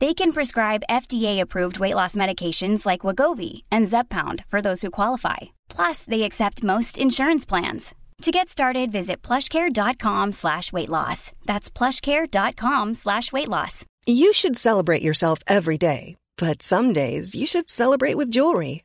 They can prescribe FDA-approved weight loss medications like Wagovi and Zepbound for those who qualify. Plus, they accept most insurance plans. To get started, visit plushcare.com slash weight loss. That's plushcare.com slash weight loss. You should celebrate yourself every day, but some days you should celebrate with jewelry.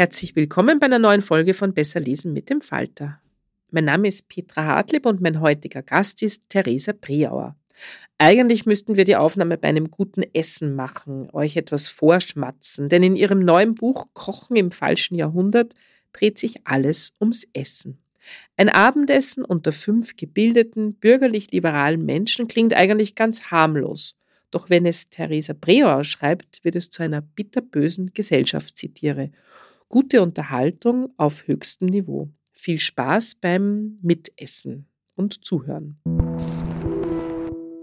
Herzlich willkommen bei einer neuen Folge von Besser lesen mit dem Falter. Mein Name ist Petra Hartlieb und mein heutiger Gast ist Theresa Priauer. Eigentlich müssten wir die Aufnahme bei einem guten Essen machen, euch etwas vorschmatzen, denn in ihrem neuen Buch Kochen im falschen Jahrhundert dreht sich alles ums Essen. Ein Abendessen unter fünf gebildeten, bürgerlich-liberalen Menschen klingt eigentlich ganz harmlos. Doch wenn es Theresa Breauer schreibt, wird es zu einer bitterbösen Gesellschaftszitiere gute Unterhaltung auf höchstem Niveau. Viel Spaß beim Mitessen und Zuhören.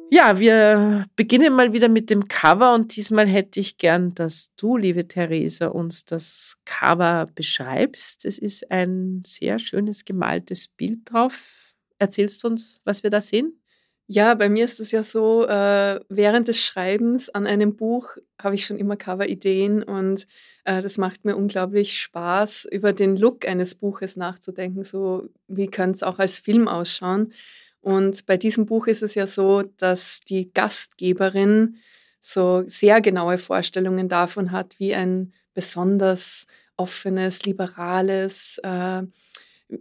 Ja, wir beginnen mal wieder mit dem Cover und diesmal hätte ich gern, dass du, liebe Theresa, uns das Cover beschreibst. Es ist ein sehr schönes gemaltes Bild drauf. Erzählst du uns, was wir da sehen? Ja, bei mir ist es ja so, äh, während des Schreibens an einem Buch habe ich schon immer Cover-Ideen und äh, das macht mir unglaublich Spaß, über den Look eines Buches nachzudenken. So, wie könnte es auch als Film ausschauen? Und bei diesem Buch ist es ja so, dass die Gastgeberin so sehr genaue Vorstellungen davon hat, wie ein besonders offenes, liberales, äh,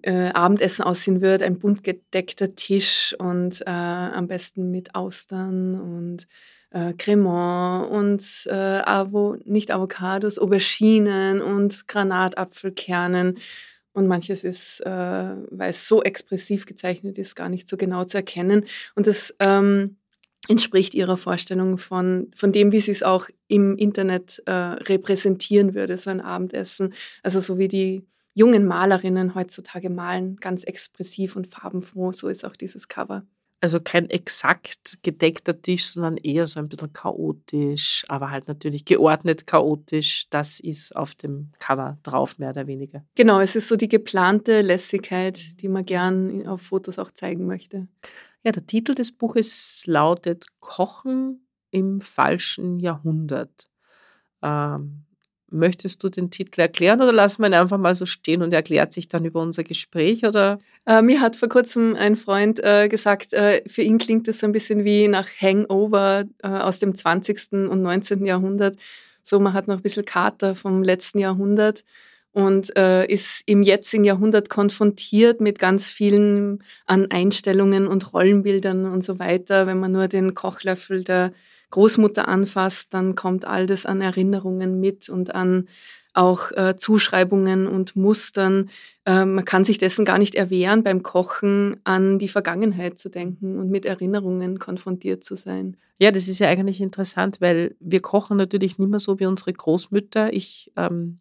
äh, Abendessen aussehen wird, ein bunt gedeckter Tisch und äh, am besten mit Austern und äh, Cremant und äh, Avo, nicht Avocados, Auberginen und Granatapfelkernen. Und manches ist, äh, weil es so expressiv gezeichnet ist, gar nicht so genau zu erkennen. Und das ähm, entspricht ihrer Vorstellung von, von dem, wie sie es auch im Internet äh, repräsentieren würde, so ein Abendessen. Also so wie die jungen Malerinnen heutzutage malen, ganz expressiv und farbenfroh. So ist auch dieses Cover. Also kein exakt gedeckter Tisch, sondern eher so ein bisschen chaotisch, aber halt natürlich geordnet chaotisch. Das ist auf dem Cover drauf, mehr oder weniger. Genau, es ist so die geplante Lässigkeit, die man gern auf Fotos auch zeigen möchte. Ja, der Titel des Buches lautet Kochen im falschen Jahrhundert. Ähm, Möchtest du den Titel erklären oder lassen wir ihn einfach mal so stehen und er erklärt sich dann über unser Gespräch? Oder? Äh, mir hat vor kurzem ein Freund äh, gesagt, äh, für ihn klingt es so ein bisschen wie nach Hangover äh, aus dem 20. und 19. Jahrhundert. So, man hat noch ein bisschen Kater vom letzten Jahrhundert und äh, ist im jetzigen Jahrhundert konfrontiert mit ganz vielen an Einstellungen und Rollenbildern und so weiter. Wenn man nur den Kochlöffel der Großmutter anfasst, dann kommt all das an Erinnerungen mit und an auch äh, Zuschreibungen und Mustern. Äh, man kann sich dessen gar nicht erwehren, beim Kochen an die Vergangenheit zu denken und mit Erinnerungen konfrontiert zu sein. Ja, das ist ja eigentlich interessant, weil wir kochen natürlich nicht mehr so wie unsere Großmütter. Ich ähm,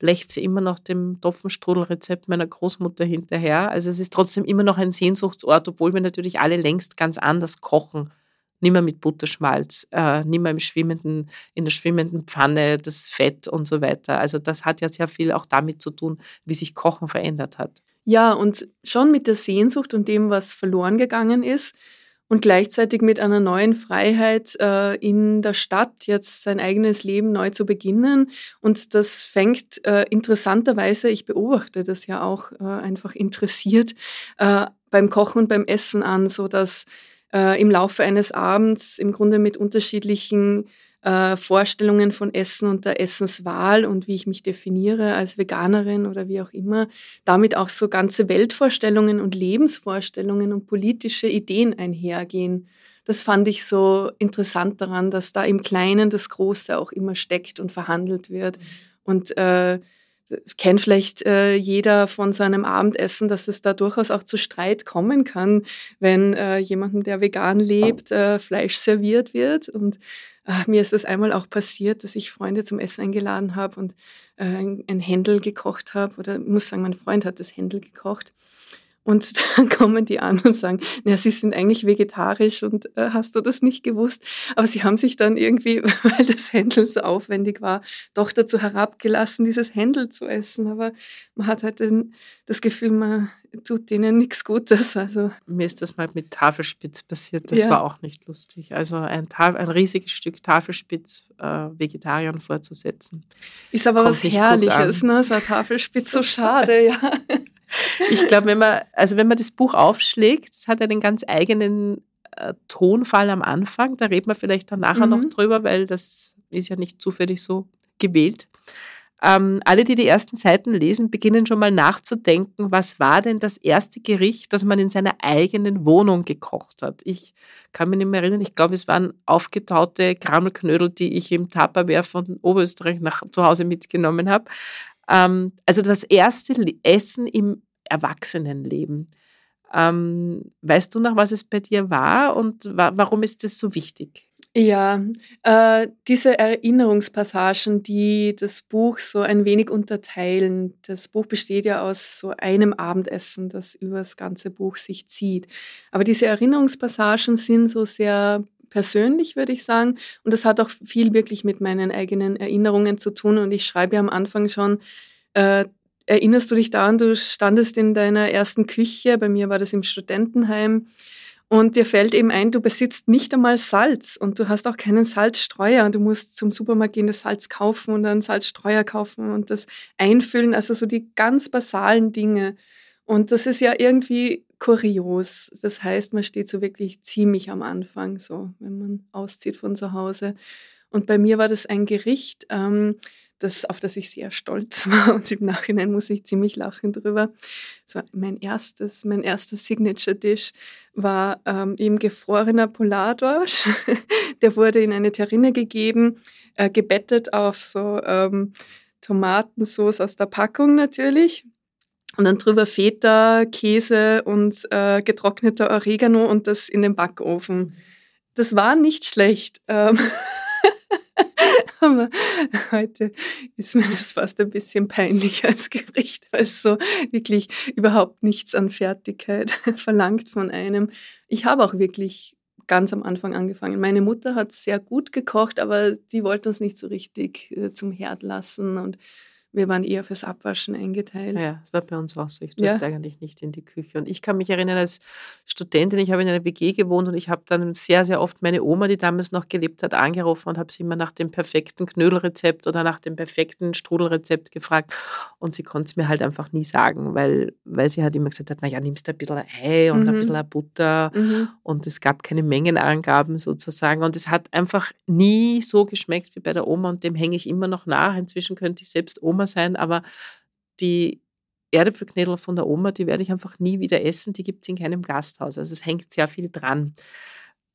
lechze immer noch dem Topfenstrudelrezept meiner Großmutter hinterher. Also es ist trotzdem immer noch ein Sehnsuchtsort, obwohl wir natürlich alle längst ganz anders kochen nicht mehr mit Butterschmalz, äh, nicht mehr im schwimmenden, in der schwimmenden Pfanne, das Fett und so weiter. Also das hat ja sehr viel auch damit zu tun, wie sich Kochen verändert hat. Ja, und schon mit der Sehnsucht und dem, was verloren gegangen ist und gleichzeitig mit einer neuen Freiheit äh, in der Stadt jetzt sein eigenes Leben neu zu beginnen. Und das fängt äh, interessanterweise, ich beobachte das ja auch äh, einfach interessiert, äh, beim Kochen und beim Essen an, so dass äh, im Laufe eines Abends im Grunde mit unterschiedlichen äh, Vorstellungen von Essen und der Essenswahl und wie ich mich definiere als Veganerin oder wie auch immer, damit auch so ganze Weltvorstellungen und Lebensvorstellungen und politische Ideen einhergehen. Das fand ich so interessant daran, dass da im Kleinen das Große auch immer steckt und verhandelt wird. Mhm. Und äh, kennt vielleicht äh, jeder von seinem Abendessen, dass es da durchaus auch zu Streit kommen kann, wenn äh, jemandem, der vegan lebt, äh, Fleisch serviert wird. Und äh, mir ist es einmal auch passiert, dass ich Freunde zum Essen eingeladen habe und äh, ein, ein Händel gekocht habe. Oder ich muss sagen, mein Freund hat das Händel gekocht. Und dann kommen die an und sagen, naja, sie sind eigentlich vegetarisch und äh, hast du das nicht gewusst? Aber sie haben sich dann irgendwie, weil das Händel so aufwendig war, doch dazu herabgelassen, dieses Händel zu essen. Aber man hat halt den, das Gefühl, man tut denen nichts Gutes. Also. Mir ist das mal mit Tafelspitz passiert, das ja. war auch nicht lustig. Also ein, ein riesiges Stück Tafelspitz äh, Vegetariern vorzusetzen. Ist aber was Herrliches, ne? So ein Tafelspitz, so schade, ja. Ich glaube, wenn man, also wenn man das Buch aufschlägt, es hat einen ganz eigenen äh, Tonfall am Anfang. Da reden wir vielleicht dann nachher mhm. noch drüber, weil das ist ja nicht zufällig so gewählt. Ähm, alle, die die ersten Seiten lesen, beginnen schon mal nachzudenken, was war denn das erste Gericht, das man in seiner eigenen Wohnung gekocht hat. Ich kann mich nicht mehr erinnern, ich glaube, es waren aufgetaute Krammelknödel, die ich im Tupperware von Oberösterreich nach zu Hause mitgenommen habe. Ähm, also das erste Essen im Erwachsenenleben. Ähm, weißt du noch, was es bei dir war und wa warum ist das so wichtig? Ja, äh, diese Erinnerungspassagen, die das Buch so ein wenig unterteilen. Das Buch besteht ja aus so einem Abendessen, das über das ganze Buch sich zieht. Aber diese Erinnerungspassagen sind so sehr persönlich, würde ich sagen. Und das hat auch viel wirklich mit meinen eigenen Erinnerungen zu tun. Und ich schreibe ja am Anfang schon, äh, erinnerst du dich daran, du standest in deiner ersten Küche, bei mir war das im Studentenheim, und dir fällt eben ein, du besitzt nicht einmal Salz und du hast auch keinen Salzstreuer und du musst zum Supermarkt gehen, das Salz kaufen und dann Salzstreuer kaufen und das einfüllen, also so die ganz basalen Dinge. Und das ist ja irgendwie kurios. Das heißt, man steht so wirklich ziemlich am Anfang, so wenn man auszieht von zu Hause. Und bei mir war das ein Gericht, ähm, das, auf das ich sehr stolz war und im Nachhinein muss ich ziemlich lachen drüber. So mein erstes, mein erster Signature-Dish war ähm, eben gefrorener Polardorsch. Der wurde in eine Terrine gegeben, äh, gebettet auf so ähm, Tomatensauce aus der Packung natürlich. Und dann drüber Feta, Käse und äh, getrockneter Oregano und das in den Backofen. Das war nicht schlecht. Ähm Aber heute ist mir das fast ein bisschen peinlich als Gericht, es so wirklich überhaupt nichts an Fertigkeit verlangt von einem. Ich habe auch wirklich ganz am Anfang angefangen. Meine Mutter hat sehr gut gekocht, aber die wollte uns nicht so richtig äh, zum Herd lassen und wir waren eher fürs Abwaschen eingeteilt. Ja, das war bei uns auch so. Ich durfte ja. eigentlich nicht in die Küche. Und ich kann mich erinnern, als Studentin, ich habe in einer WG gewohnt und ich habe dann sehr, sehr oft meine Oma, die damals noch gelebt hat, angerufen und habe sie immer nach dem perfekten Knödelrezept oder nach dem perfekten Strudelrezept gefragt. Und sie konnte es mir halt einfach nie sagen, weil, weil sie halt immer gesagt hat, naja, nimmst du ein bisschen Ei und mhm. ein bisschen Butter. Mhm. Und es gab keine Mengenangaben sozusagen. Und es hat einfach nie so geschmeckt wie bei der Oma und dem hänge ich immer noch nach. Inzwischen könnte ich selbst Oma Oma sein, aber die Erdäpfelknödel von der Oma, die werde ich einfach nie wieder essen. Die gibt es in keinem Gasthaus. Also es hängt sehr viel dran.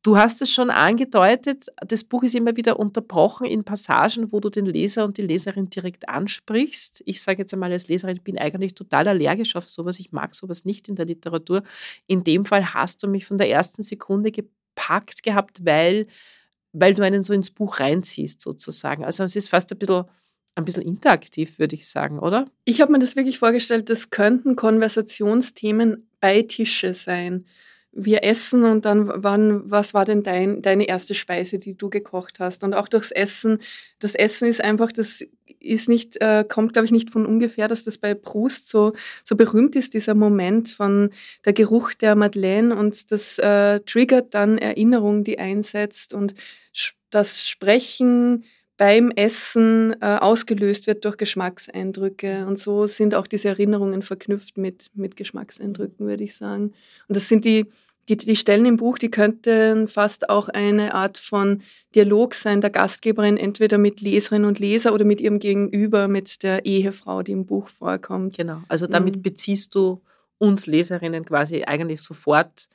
Du hast es schon angedeutet, das Buch ist immer wieder unterbrochen in Passagen, wo du den Leser und die Leserin direkt ansprichst. Ich sage jetzt einmal als Leserin, ich bin eigentlich total allergisch auf sowas. Ich mag sowas nicht in der Literatur. In dem Fall hast du mich von der ersten Sekunde gepackt gehabt, weil, weil du einen so ins Buch reinziehst sozusagen. Also es ist fast ein bisschen ein bisschen interaktiv, würde ich sagen, oder? Ich habe mir das wirklich vorgestellt, das könnten Konversationsthemen bei Tische sein. Wir essen und dann, wann, was war denn dein, deine erste Speise, die du gekocht hast? Und auch durchs Essen. Das Essen ist einfach, das ist nicht, äh, kommt, glaube ich, nicht von ungefähr, dass das bei Proust so, so berühmt ist, dieser Moment von der Geruch der Madeleine und das äh, triggert dann Erinnerung, die einsetzt und das Sprechen, beim Essen äh, ausgelöst wird durch Geschmackseindrücke. Und so sind auch diese Erinnerungen verknüpft mit, mit Geschmackseindrücken, würde ich sagen. Und das sind die, die, die Stellen im Buch, die könnten fast auch eine Art von Dialog sein der Gastgeberin, entweder mit Leserinnen und Leser oder mit ihrem Gegenüber, mit der Ehefrau, die im Buch vorkommt. Genau, also damit mhm. beziehst du uns Leserinnen quasi eigentlich sofort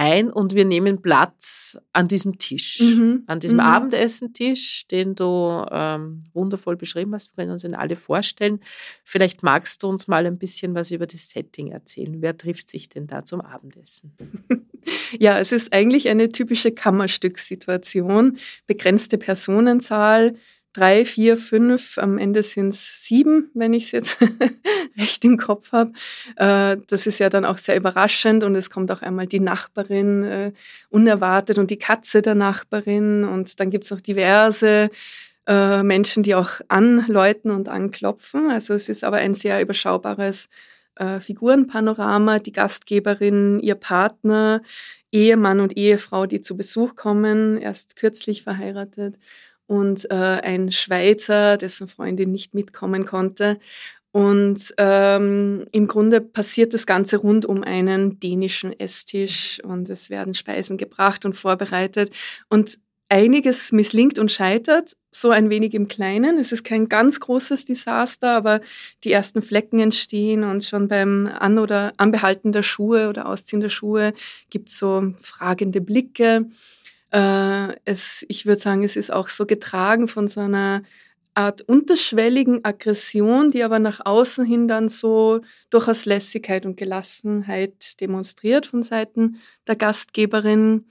ein und wir nehmen Platz an diesem Tisch, mhm. an diesem mhm. Abendessentisch, den du ähm, wundervoll beschrieben hast. Wir können uns ihn alle vorstellen. Vielleicht magst du uns mal ein bisschen was über das Setting erzählen. Wer trifft sich denn da zum Abendessen? Ja, es ist eigentlich eine typische Kammerstückssituation. Begrenzte Personenzahl, drei, vier, fünf, am Ende sind es sieben, wenn ich es jetzt recht im Kopf habe. Äh, das ist ja dann auch sehr überraschend und es kommt auch einmal die Nachbarin äh, unerwartet und die Katze der Nachbarin und dann gibt es noch diverse äh, Menschen, die auch anläuten und anklopfen. Also es ist aber ein sehr überschaubares äh, Figurenpanorama, die Gastgeberin, ihr Partner, Ehemann und Ehefrau, die zu Besuch kommen, erst kürzlich verheiratet und äh, ein Schweizer, dessen Freundin nicht mitkommen konnte. Und ähm, im Grunde passiert das Ganze rund um einen dänischen Esstisch und es werden Speisen gebracht und vorbereitet. Und einiges misslingt und scheitert, so ein wenig im Kleinen. Es ist kein ganz großes Desaster, aber die ersten Flecken entstehen und schon beim An- oder Anbehalten der Schuhe oder Ausziehen der Schuhe gibt es so fragende Blicke. Äh, es, ich würde sagen, es ist auch so getragen von so einer Art unterschwelligen Aggression, die aber nach außen hin dann so durchaus Lässigkeit und Gelassenheit demonstriert von Seiten der Gastgeberin.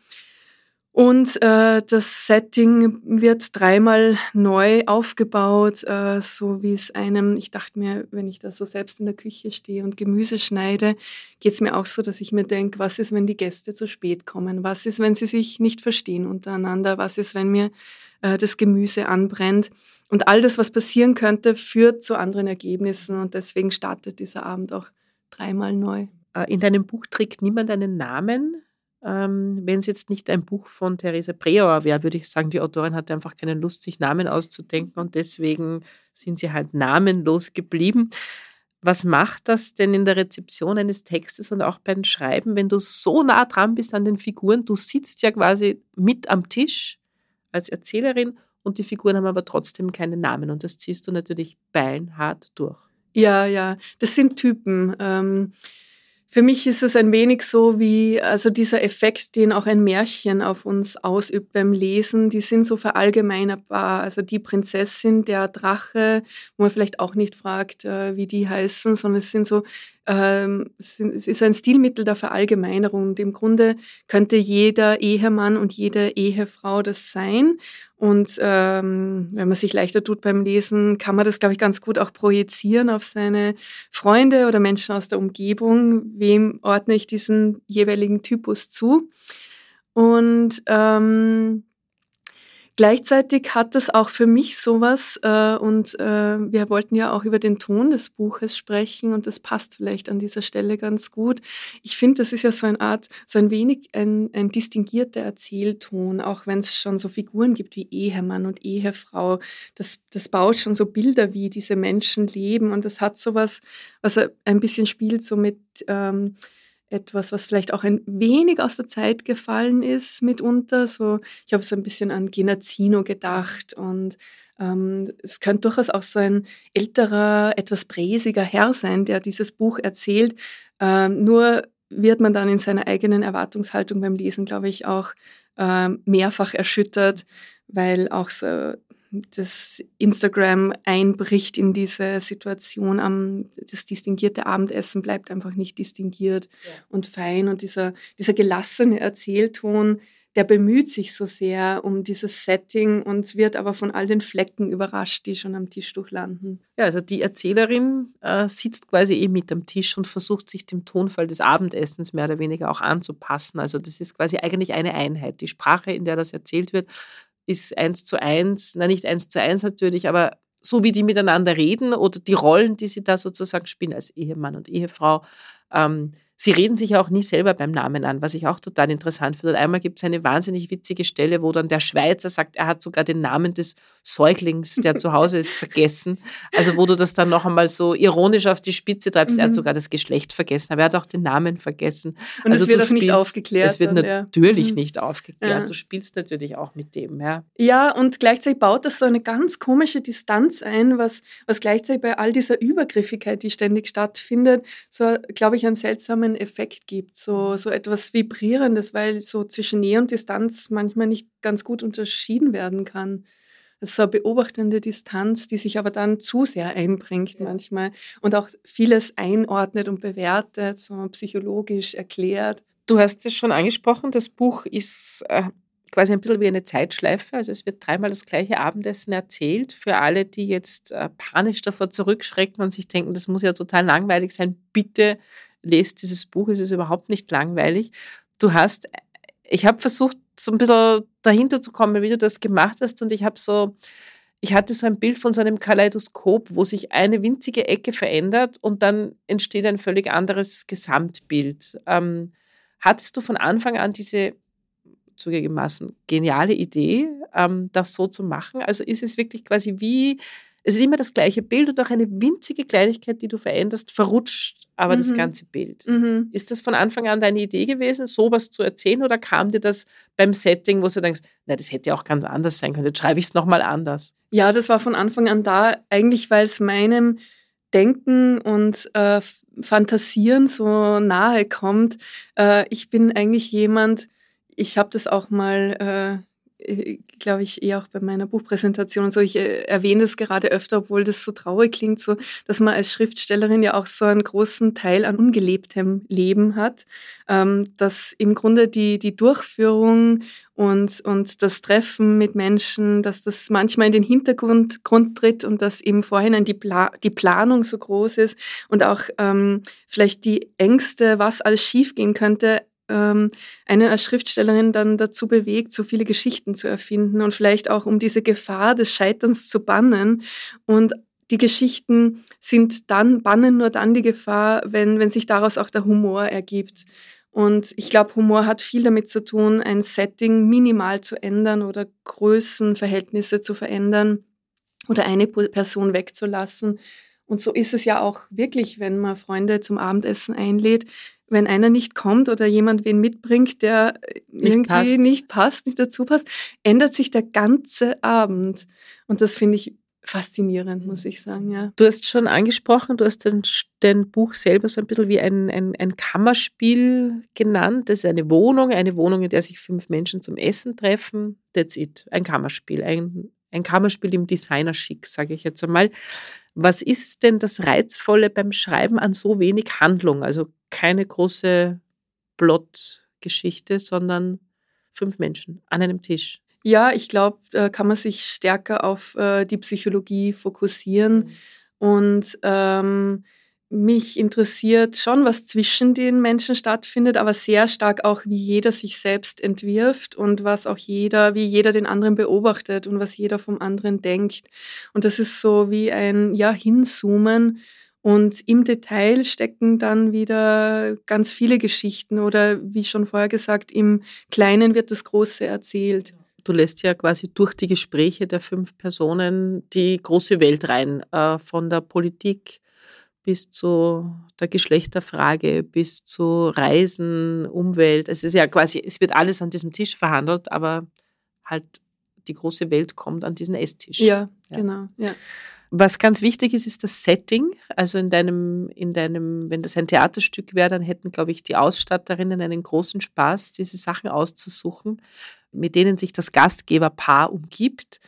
Und äh, das Setting wird dreimal neu aufgebaut, äh, so wie es einem, ich dachte mir, wenn ich da so selbst in der Küche stehe und Gemüse schneide, geht es mir auch so, dass ich mir denke, was ist, wenn die Gäste zu spät kommen? Was ist, wenn sie sich nicht verstehen untereinander? Was ist, wenn mir äh, das Gemüse anbrennt? Und all das, was passieren könnte, führt zu anderen Ergebnissen. Und deswegen startet dieser Abend auch dreimal neu. Äh, in deinem Buch trägt niemand einen Namen. Ähm, Wenn es jetzt nicht ein Buch von Theresa Breauer wäre, würde ich sagen, die Autorin hatte einfach keine Lust, sich Namen auszudenken und deswegen sind sie halt namenlos geblieben. Was macht das denn in der Rezeption eines Textes und auch beim Schreiben, wenn du so nah dran bist an den Figuren? Du sitzt ja quasi mit am Tisch als Erzählerin und die Figuren haben aber trotzdem keine Namen und das ziehst du natürlich beinhart durch. Ja, ja, das sind Typen. Ähm für mich ist es ein wenig so wie, also dieser Effekt, den auch ein Märchen auf uns ausübt beim Lesen, die sind so verallgemeinerbar. Also die Prinzessin, der Drache, wo man vielleicht auch nicht fragt, äh, wie die heißen, sondern es sind so ähm, es ist ein Stilmittel der Verallgemeinerung. Und im Grunde könnte jeder Ehemann und jede Ehefrau das sein. Und ähm, wenn man sich leichter tut beim Lesen, kann man das, glaube ich, ganz gut auch projizieren auf seine Freunde oder Menschen aus der Umgebung. Wem ordne ich diesen jeweiligen Typus zu? Und ähm, Gleichzeitig hat das auch für mich sowas äh, und äh, wir wollten ja auch über den Ton des Buches sprechen und das passt vielleicht an dieser Stelle ganz gut. Ich finde, das ist ja so eine Art, so ein wenig ein, ein distinguierter Erzählton, auch wenn es schon so Figuren gibt wie Ehemann und Ehefrau. Das, das baut schon so Bilder, wie diese Menschen leben und das hat sowas, was ein bisschen spielt so mit... Ähm, etwas, was vielleicht auch ein wenig aus der Zeit gefallen ist mitunter. So, ich habe so ein bisschen an Genazzino gedacht und ähm, es könnte durchaus auch so ein älterer, etwas präsiger Herr sein, der dieses Buch erzählt. Ähm, nur wird man dann in seiner eigenen Erwartungshaltung beim Lesen, glaube ich, auch ähm, mehrfach erschüttert, weil auch so das Instagram einbricht in diese Situation am, das distinguierte Abendessen bleibt einfach nicht distinguiert ja. und fein und dieser, dieser gelassene Erzählton, der bemüht sich so sehr um dieses Setting und wird aber von all den Flecken überrascht, die schon am Tisch durchlanden. Ja, also die Erzählerin äh, sitzt quasi eh mit am Tisch und versucht sich dem Tonfall des Abendessens mehr oder weniger auch anzupassen. Also das ist quasi eigentlich eine Einheit. Die Sprache, in der das erzählt wird, ist eins zu eins, na nicht eins zu eins natürlich, aber so wie die miteinander reden oder die Rollen, die sie da sozusagen spielen als Ehemann und Ehefrau, ähm, Sie reden sich ja auch nie selber beim Namen an, was ich auch total interessant finde. Und einmal gibt es eine wahnsinnig witzige Stelle, wo dann der Schweizer sagt, er hat sogar den Namen des Säuglings, der zu Hause ist, vergessen. Also wo du das dann noch einmal so ironisch auf die Spitze treibst, mhm. er hat mhm. sogar das Geschlecht vergessen, aber er hat auch den Namen vergessen. Und also es wird auch spielst, nicht aufgeklärt. Es wird dann, natürlich ja. Mhm. nicht aufgeklärt. Ja. Du spielst natürlich auch mit dem. Ja. ja, und gleichzeitig baut das so eine ganz komische Distanz ein, was, was gleichzeitig bei all dieser Übergriffigkeit, die ständig stattfindet, so, glaube ich, einen seltsamen Effekt gibt. So, so etwas Vibrierendes, weil so zwischen Nähe und Distanz manchmal nicht ganz gut unterschieden werden kann. Das ist so eine beobachtende Distanz, die sich aber dann zu sehr einbringt ja. manchmal und auch vieles einordnet und bewertet, so psychologisch erklärt. Du hast es schon angesprochen, das Buch ist äh, quasi ein bisschen wie eine Zeitschleife. Also es wird dreimal das gleiche Abendessen erzählt. Für alle, die jetzt äh, panisch davor zurückschrecken und sich denken, das muss ja total langweilig sein, bitte lest dieses Buch, es ist überhaupt nicht langweilig. Du hast, ich habe versucht, so ein bisschen dahinter zu kommen, wie du das gemacht hast und ich habe so, ich hatte so ein Bild von so einem Kaleidoskop, wo sich eine winzige Ecke verändert und dann entsteht ein völlig anderes Gesamtbild. Ähm, hattest du von Anfang an diese zugegebenermaßen geniale Idee, ähm, das so zu machen? Also ist es wirklich quasi wie, es ist immer das gleiche Bild und auch eine winzige Kleinigkeit, die du veränderst, verrutscht aber mhm. das ganze Bild. Mhm. Ist das von Anfang an deine Idee gewesen, sowas zu erzählen oder kam dir das beim Setting, wo du denkst, na, das hätte ja auch ganz anders sein können, jetzt schreibe ich es nochmal anders? Ja, das war von Anfang an da, eigentlich weil es meinem Denken und äh, Fantasieren so nahe kommt. Äh, ich bin eigentlich jemand, ich habe das auch mal, äh, glaube ich, eher auch bei meiner Buchpräsentation so. Ich äh, erwähne es gerade öfter, obwohl das so traurig klingt, so, dass man als Schriftstellerin ja auch so einen großen Teil an ungelebtem Leben hat, ähm, dass im Grunde die, die Durchführung und, und das Treffen mit Menschen, dass das manchmal in den Hintergrund Grund tritt und dass im Vorhinein die, Pla die Planung so groß ist und auch ähm, vielleicht die Ängste, was alles schiefgehen könnte, ähm, eine als Schriftstellerin dann dazu bewegt, so viele Geschichten zu erfinden und vielleicht auch um diese Gefahr des Scheiterns zu bannen. Und die Geschichten sind dann, bannen nur dann die Gefahr, wenn, wenn sich daraus auch der Humor ergibt. Und ich glaube, Humor hat viel damit zu tun, ein Setting minimal zu ändern oder Größenverhältnisse zu verändern oder eine Person wegzulassen. Und so ist es ja auch wirklich, wenn man Freunde zum Abendessen einlädt wenn einer nicht kommt oder jemand wen mitbringt, der nicht irgendwie passt. nicht passt, nicht dazu passt, ändert sich der ganze Abend. Und das finde ich faszinierend, muss ich sagen, ja. Du hast schon angesprochen, du hast dein, dein Buch selber so ein bisschen wie ein, ein, ein Kammerspiel genannt. Das ist eine Wohnung, eine Wohnung, in der sich fünf Menschen zum Essen treffen. That's it. Ein Kammerspiel, ein, ein Kammerspiel im Designer-Schick, sage ich jetzt einmal. Was ist denn das Reizvolle beim Schreiben an so wenig Handlung? Also keine große Plot-Geschichte, sondern fünf Menschen an einem Tisch. Ja, ich glaube, da kann man sich stärker auf äh, die Psychologie fokussieren mhm. und ähm, mich interessiert schon, was zwischen den Menschen stattfindet, aber sehr stark auch, wie jeder sich selbst entwirft und was auch jeder, wie jeder den anderen beobachtet und was jeder vom anderen denkt. Und das ist so wie ein, ja, Hinzoomen. Und im Detail stecken dann wieder ganz viele Geschichten oder wie schon vorher gesagt, im Kleinen wird das Große erzählt. Du lässt ja quasi durch die Gespräche der fünf Personen die große Welt rein, äh, von der Politik bis zu der Geschlechterfrage, bis zu Reisen, Umwelt. Es ist ja quasi, es wird alles an diesem Tisch verhandelt, aber halt die große Welt kommt an diesen Esstisch. Ja, ja. genau. Ja. Was ganz wichtig ist, ist das Setting. Also in deinem, in deinem, wenn das ein Theaterstück wäre, dann hätten, glaube ich, die Ausstatterinnen einen großen Spaß, diese Sachen auszusuchen, mit denen sich das Gastgeberpaar umgibt.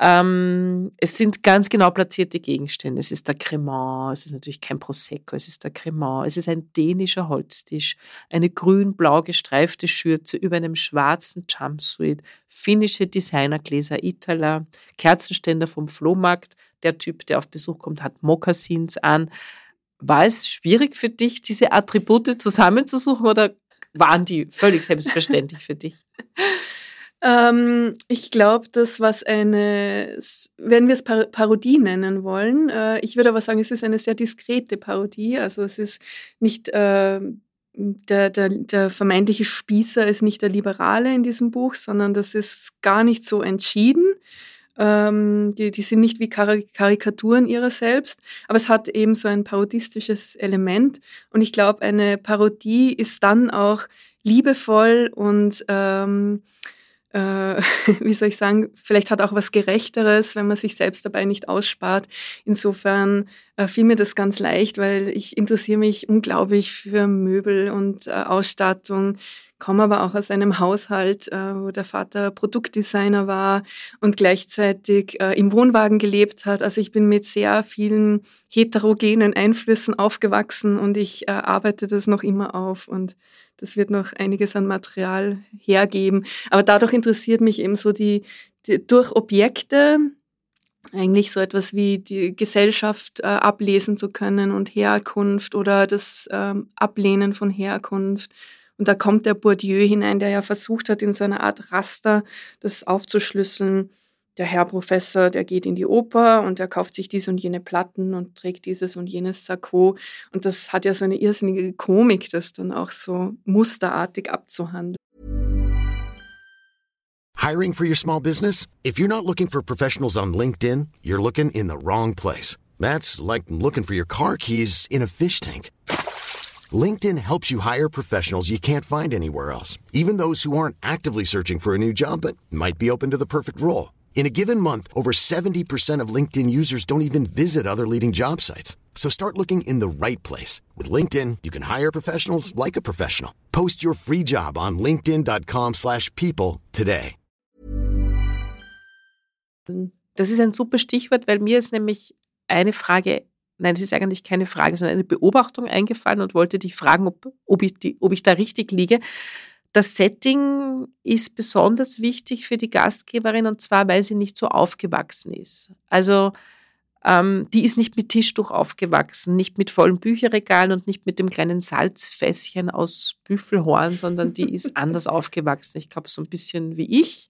Ähm, es sind ganz genau platzierte Gegenstände. Es ist der Cremant, es ist natürlich kein Prosecco, es ist der Cremant, es ist ein dänischer Holztisch, eine grün-blau gestreifte Schürze über einem schwarzen Jumpsuit, finnische Designergläser Itala, Kerzenständer vom Flohmarkt. Der Typ, der auf Besuch kommt, hat Mokassins an. War es schwierig für dich, diese Attribute zusammenzusuchen oder waren die völlig selbstverständlich für dich? Ähm, ich glaube, das, was eine, wenn wir es Par Parodie nennen wollen, äh, ich würde aber sagen, es ist eine sehr diskrete Parodie. Also es ist nicht äh, der, der, der vermeintliche Spießer ist nicht der Liberale in diesem Buch, sondern das ist gar nicht so entschieden. Ähm, die, die sind nicht wie Karikaturen ihrer selbst, aber es hat eben so ein parodistisches Element. Und ich glaube, eine Parodie ist dann auch liebevoll und ähm, äh, wie soll ich sagen, vielleicht hat auch was Gerechteres, wenn man sich selbst dabei nicht ausspart. Insofern äh, fiel mir das ganz leicht, weil ich interessiere mich unglaublich für Möbel und äh, Ausstattung, komme aber auch aus einem Haushalt, äh, wo der Vater Produktdesigner war und gleichzeitig äh, im Wohnwagen gelebt hat. Also ich bin mit sehr vielen heterogenen Einflüssen aufgewachsen und ich äh, arbeite das noch immer auf und das wird noch einiges an Material hergeben. Aber dadurch interessiert mich eben so die, die durch Objekte eigentlich so etwas wie die Gesellschaft äh, ablesen zu können und Herkunft oder das ähm, Ablehnen von Herkunft. Und da kommt der Bourdieu hinein, der ja versucht hat, in so einer Art Raster das aufzuschlüsseln der Herr Professor, der geht in die Oper und der kauft sich dies und jene Platten und trägt dieses und jenes Sakko. Und das hat ja so eine irrsinnige Komik, das dann auch so musterartig abzuhandeln. Hiring for your small business? If you're not looking for professionals on LinkedIn, you're looking in the wrong place. That's like looking for your car keys in a fish tank. LinkedIn helps you hire professionals you can't find anywhere else, even those who aren't actively searching for a new job but might be open to the perfect role. In a given month, over 70% of LinkedIn users don't even visit other leading job sites. So start looking in the right place. With LinkedIn, you can hire professionals like a professional. Post your free job on linkedin.com slash people today. Das ist ein super Stichwort, weil mir ist nämlich eine Frage, nein, es ist eigentlich keine Frage, sondern eine Beobachtung eingefallen und wollte dich fragen, ob, ob, ich, die, ob ich da richtig liege. Das Setting ist besonders wichtig für die Gastgeberin und zwar, weil sie nicht so aufgewachsen ist. Also ähm, die ist nicht mit Tischtuch aufgewachsen, nicht mit vollen Bücherregalen und nicht mit dem kleinen Salzfässchen aus Büffelhorn, sondern die ist anders aufgewachsen. Ich glaube, so ein bisschen wie ich.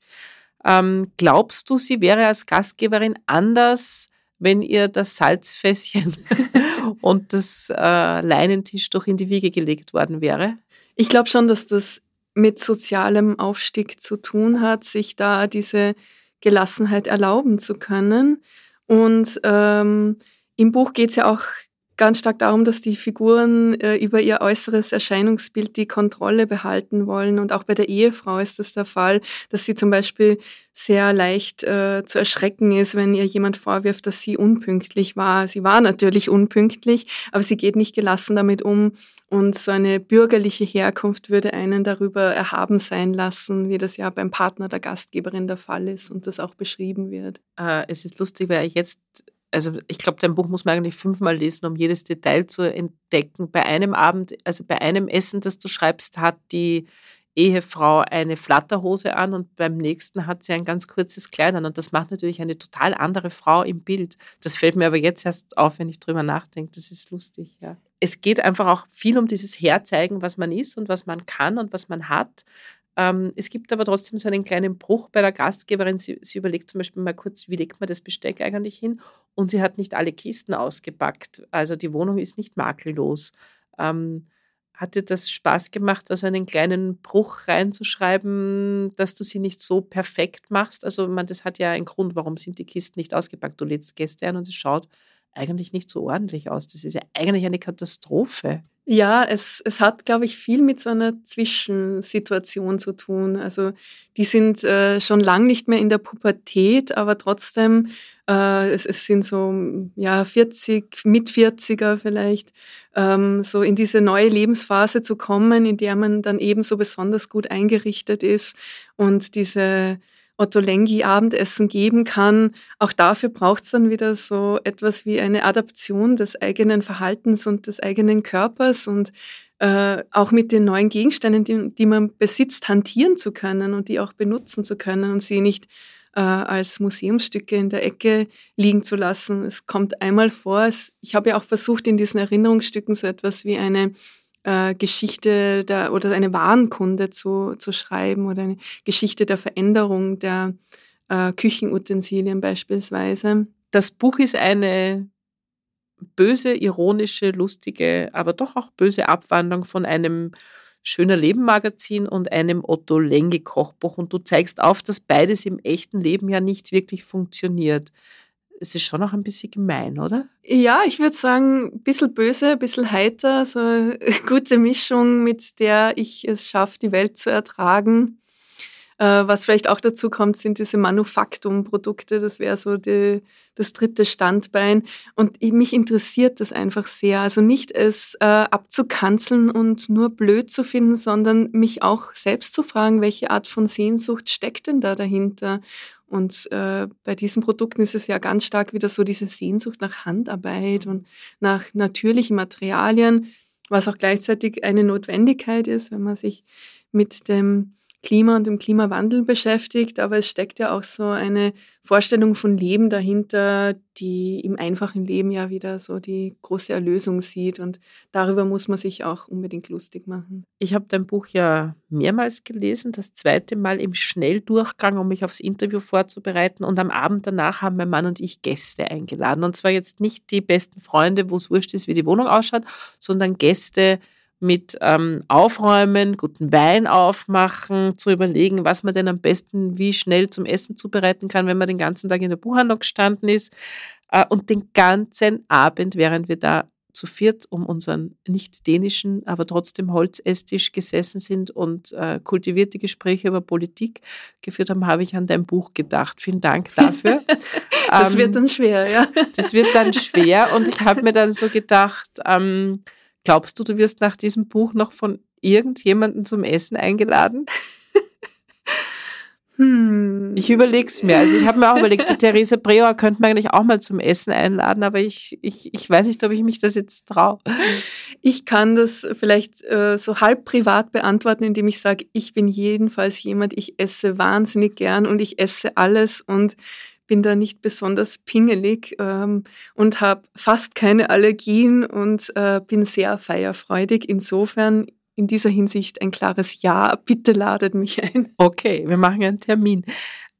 Ähm, glaubst du, sie wäre als Gastgeberin anders, wenn ihr das Salzfässchen und das äh, Leinentischtuch in die Wiege gelegt worden wäre? Ich glaube schon, dass das mit sozialem Aufstieg zu tun hat, sich da diese Gelassenheit erlauben zu können. Und ähm, im Buch geht es ja auch ganz stark darum, dass die Figuren äh, über ihr äußeres Erscheinungsbild die Kontrolle behalten wollen. Und auch bei der Ehefrau ist das der Fall, dass sie zum Beispiel sehr leicht äh, zu erschrecken ist, wenn ihr jemand vorwirft, dass sie unpünktlich war. Sie war natürlich unpünktlich, aber sie geht nicht gelassen damit um. Und so eine bürgerliche Herkunft würde einen darüber erhaben sein lassen, wie das ja beim Partner der Gastgeberin der Fall ist und das auch beschrieben wird. Äh, es ist lustig, weil ich jetzt also ich glaube, dein Buch muss man eigentlich fünfmal lesen, um jedes Detail zu entdecken. Bei einem Abend, also bei einem Essen, das du schreibst, hat die Ehefrau eine Flatterhose an und beim nächsten hat sie ein ganz kurzes Kleid an. Und das macht natürlich eine total andere Frau im Bild. Das fällt mir aber jetzt erst auf, wenn ich drüber nachdenke. Das ist lustig, ja. Es geht einfach auch viel um dieses Herzeigen, was man ist und was man kann und was man hat. Ähm, es gibt aber trotzdem so einen kleinen Bruch bei der Gastgeberin. Sie, sie, überlegt zum Beispiel mal kurz, wie legt man das Besteck eigentlich hin? Und sie hat nicht alle Kisten ausgepackt. Also die Wohnung ist nicht makellos. Ähm, hat dir das Spaß gemacht, also einen kleinen Bruch reinzuschreiben, dass du sie nicht so perfekt machst? Also man, das hat ja einen Grund, warum sind die Kisten nicht ausgepackt. Du lädst Gäste ein und es schaut eigentlich nicht so ordentlich aus. Das ist ja eigentlich eine Katastrophe. Ja, es, es hat, glaube ich, viel mit so einer Zwischensituation zu tun. Also die sind äh, schon lang nicht mehr in der Pubertät, aber trotzdem, äh, es, es sind so ja 40, mit 40er vielleicht, ähm, so in diese neue Lebensphase zu kommen, in der man dann eben so besonders gut eingerichtet ist und diese Otto Lengi Abendessen geben kann. Auch dafür braucht es dann wieder so etwas wie eine Adaption des eigenen Verhaltens und des eigenen Körpers und äh, auch mit den neuen Gegenständen, die, die, man besitzt, hantieren zu können und die auch benutzen zu können und sie nicht äh, als Museumsstücke in der Ecke liegen zu lassen. Es kommt einmal vor, es, ich habe ja auch versucht, in diesen Erinnerungsstücken so etwas wie eine äh, Geschichte der, oder eine Warenkunde zu, zu schreiben oder eine Geschichte der Veränderung der äh, Küchenutensilien beispielsweise. Das Buch ist eine böse, ironische, lustige, aber doch auch böse Abwandlung von einem Schöner Leben Magazin und einem Otto Lenge Kochbuch. Und du zeigst auf, dass beides im echten Leben ja nicht wirklich funktioniert. Es ist schon auch ein bisschen gemein, oder? Ja, ich würde sagen, ein bisschen böse, ein bisschen heiter, so eine gute Mischung, mit der ich es schaffe, die Welt zu ertragen. Äh, was vielleicht auch dazu kommt, sind diese Manufaktumprodukte. Das wäre so die, das dritte Standbein. Und mich interessiert das einfach sehr. Also nicht es äh, abzukanzeln und nur blöd zu finden, sondern mich auch selbst zu fragen, welche Art von Sehnsucht steckt denn da dahinter? Und äh, bei diesen Produkten ist es ja ganz stark wieder so diese Sehnsucht nach Handarbeit und nach natürlichen Materialien, was auch gleichzeitig eine Notwendigkeit ist, wenn man sich mit dem Klima und dem Klimawandel beschäftigt, aber es steckt ja auch so eine Vorstellung von Leben dahinter, die im einfachen Leben ja wieder so die große Erlösung sieht. Und darüber muss man sich auch unbedingt lustig machen. Ich habe dein Buch ja mehrmals gelesen, das zweite Mal im Schnelldurchgang, um mich aufs Interview vorzubereiten. Und am Abend danach haben mein Mann und ich Gäste eingeladen. Und zwar jetzt nicht die besten Freunde, wo es wurscht ist, wie die Wohnung ausschaut, sondern Gäste, mit ähm, Aufräumen, guten Wein aufmachen, zu überlegen, was man denn am besten wie schnell zum Essen zubereiten kann, wenn man den ganzen Tag in der Buchhandlung gestanden ist. Äh, und den ganzen Abend, während wir da zu viert um unseren nicht dänischen, aber trotzdem Holzesstisch gesessen sind und äh, kultivierte Gespräche über Politik geführt haben, habe ich an dein Buch gedacht. Vielen Dank dafür. das ähm, wird dann schwer, ja. Das wird dann schwer und ich habe mir dann so gedacht, ähm, Glaubst du, du wirst nach diesem Buch noch von irgendjemandem zum Essen eingeladen? Hm. Ich überlege es mir. Also ich habe mir auch überlegt, die Therese Breauer könnte man eigentlich auch mal zum Essen einladen, aber ich, ich, ich weiß nicht, ob ich mich das jetzt traue. Ich kann das vielleicht äh, so halb privat beantworten, indem ich sage, ich bin jedenfalls jemand, ich esse wahnsinnig gern und ich esse alles und bin da nicht besonders pingelig ähm, und habe fast keine Allergien und äh, bin sehr feierfreudig. Insofern in dieser Hinsicht ein klares Ja. Bitte ladet mich ein. Okay, wir machen einen Termin.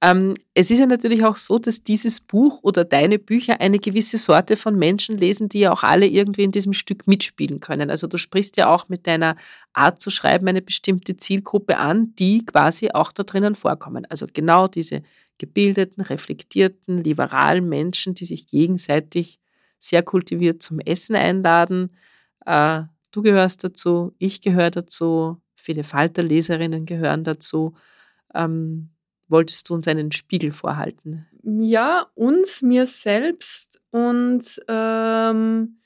Ähm, es ist ja natürlich auch so, dass dieses Buch oder deine Bücher eine gewisse Sorte von Menschen lesen, die ja auch alle irgendwie in diesem Stück mitspielen können. Also du sprichst ja auch mit deiner Art zu schreiben eine bestimmte Zielgruppe an, die quasi auch da drinnen vorkommen. Also genau diese gebildeten, reflektierten, liberalen Menschen, die sich gegenseitig sehr kultiviert zum Essen einladen. Äh, du gehörst dazu, ich gehöre dazu, viele Falterleserinnen gehören dazu. Ähm, wolltest du uns einen Spiegel vorhalten? Ja, uns, mir selbst und ähm,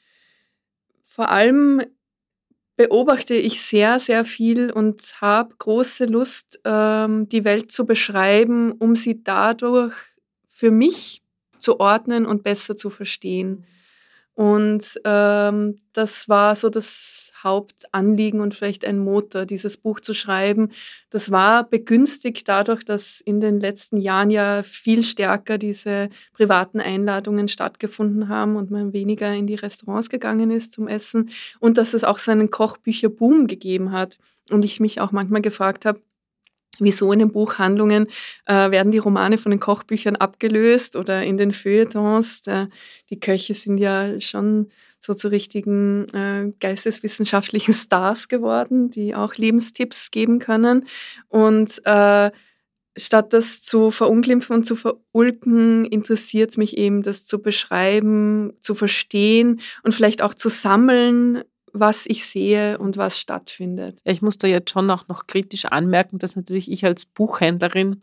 vor allem beobachte ich sehr, sehr viel und habe große Lust, ähm, die Welt zu beschreiben, um sie dadurch für mich zu ordnen und besser zu verstehen. Und ähm, das war so das Hauptanliegen und vielleicht ein Motor, dieses Buch zu schreiben. Das war begünstigt dadurch, dass in den letzten Jahren ja viel stärker diese privaten Einladungen stattgefunden haben und man weniger in die Restaurants gegangen ist zum Essen und dass es auch so einen Kochbücherboom gegeben hat. Und ich mich auch manchmal gefragt habe, wieso in den Buchhandlungen äh, werden die Romane von den Kochbüchern abgelöst oder in den Feuilletons. Der, die Köche sind ja schon so zu richtigen äh, geisteswissenschaftlichen Stars geworden, die auch Lebenstipps geben können. Und äh, statt das zu verunglimpfen und zu verulken, interessiert es mich eben, das zu beschreiben, zu verstehen und vielleicht auch zu sammeln was ich sehe und was stattfindet. Ich muss da jetzt schon auch noch kritisch anmerken, dass natürlich ich als Buchhändlerin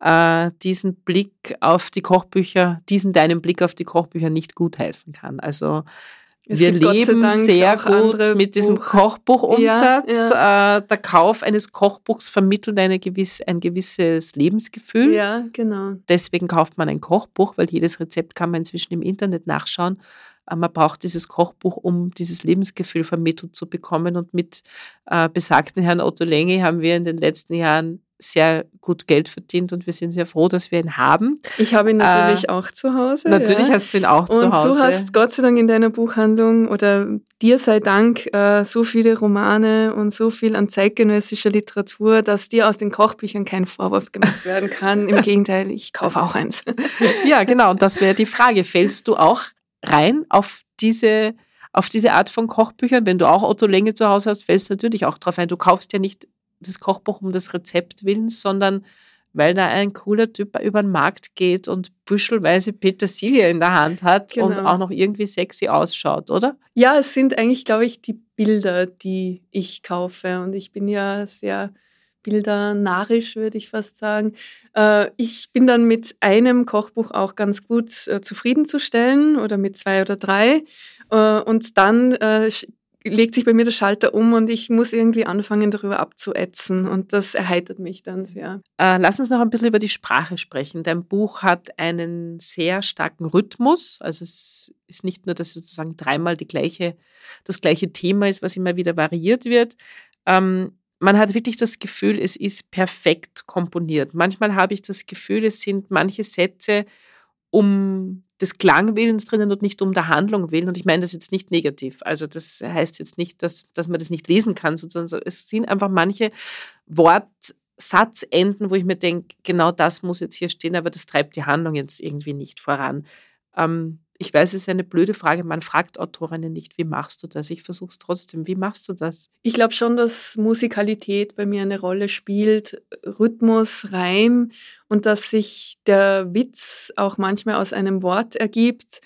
äh, diesen Blick auf die Kochbücher, diesen deinen Blick auf die Kochbücher nicht gutheißen kann. Also es wir leben sehr gut mit diesem Kochbuchumsatz. Ja, ja. Äh, der Kauf eines Kochbuchs vermittelt eine gewiss, ein gewisses Lebensgefühl. Ja, genau. Deswegen kauft man ein Kochbuch, weil jedes Rezept kann man inzwischen im Internet nachschauen. Äh, man braucht dieses Kochbuch, um dieses Lebensgefühl vermittelt zu bekommen. Und mit äh, besagten Herrn Otto Lenge haben wir in den letzten Jahren sehr gut Geld verdient und wir sind sehr froh, dass wir ihn haben. Ich habe ihn natürlich äh, auch zu Hause. Natürlich ja. hast du ihn auch und zu Hause. Und du hast Gott sei Dank in deiner Buchhandlung oder dir sei Dank äh, so viele Romane und so viel an zeitgenössischer Literatur, dass dir aus den Kochbüchern kein Vorwurf gemacht werden kann. Im Gegenteil, ich kaufe auch eins. ja, genau. Und das wäre die Frage. Fällst du auch rein auf diese, auf diese Art von Kochbüchern, wenn du auch Otto Länge zu Hause hast, fällst du natürlich auch drauf ein. Du kaufst ja nicht das Kochbuch um das Rezept willens, sondern weil da ein cooler Typ über den Markt geht und büschelweise Petersilie in der Hand hat genau. und auch noch irgendwie sexy ausschaut, oder? Ja, es sind eigentlich, glaube ich, die Bilder, die ich kaufe. Und ich bin ja sehr bildernarisch, würde ich fast sagen. Äh, ich bin dann mit einem Kochbuch auch ganz gut äh, zufriedenzustellen oder mit zwei oder drei. Äh, und dann legt sich bei mir der Schalter um und ich muss irgendwie anfangen, darüber abzuätzen. Und das erheitert mich dann sehr. Äh, lass uns noch ein bisschen über die Sprache sprechen. Dein Buch hat einen sehr starken Rhythmus. Also es ist nicht nur, dass es sozusagen dreimal die gleiche, das gleiche Thema ist, was immer wieder variiert wird. Ähm, man hat wirklich das Gefühl, es ist perfekt komponiert. Manchmal habe ich das Gefühl, es sind manche Sätze um des Klangwillens drinnen und nicht um der Handlung willen. Und ich meine das jetzt nicht negativ. Also das heißt jetzt nicht, dass, dass man das nicht lesen kann, sondern es sind einfach manche Wortsatzenden, wo ich mir denke, genau das muss jetzt hier stehen, aber das treibt die Handlung jetzt irgendwie nicht voran. Ähm, ich weiß, es ist eine blöde Frage. Man fragt Autorinnen nicht, wie machst du das? Ich versuche es trotzdem. Wie machst du das? Ich glaube schon, dass Musikalität bei mir eine Rolle spielt, Rhythmus, Reim und dass sich der Witz auch manchmal aus einem Wort ergibt.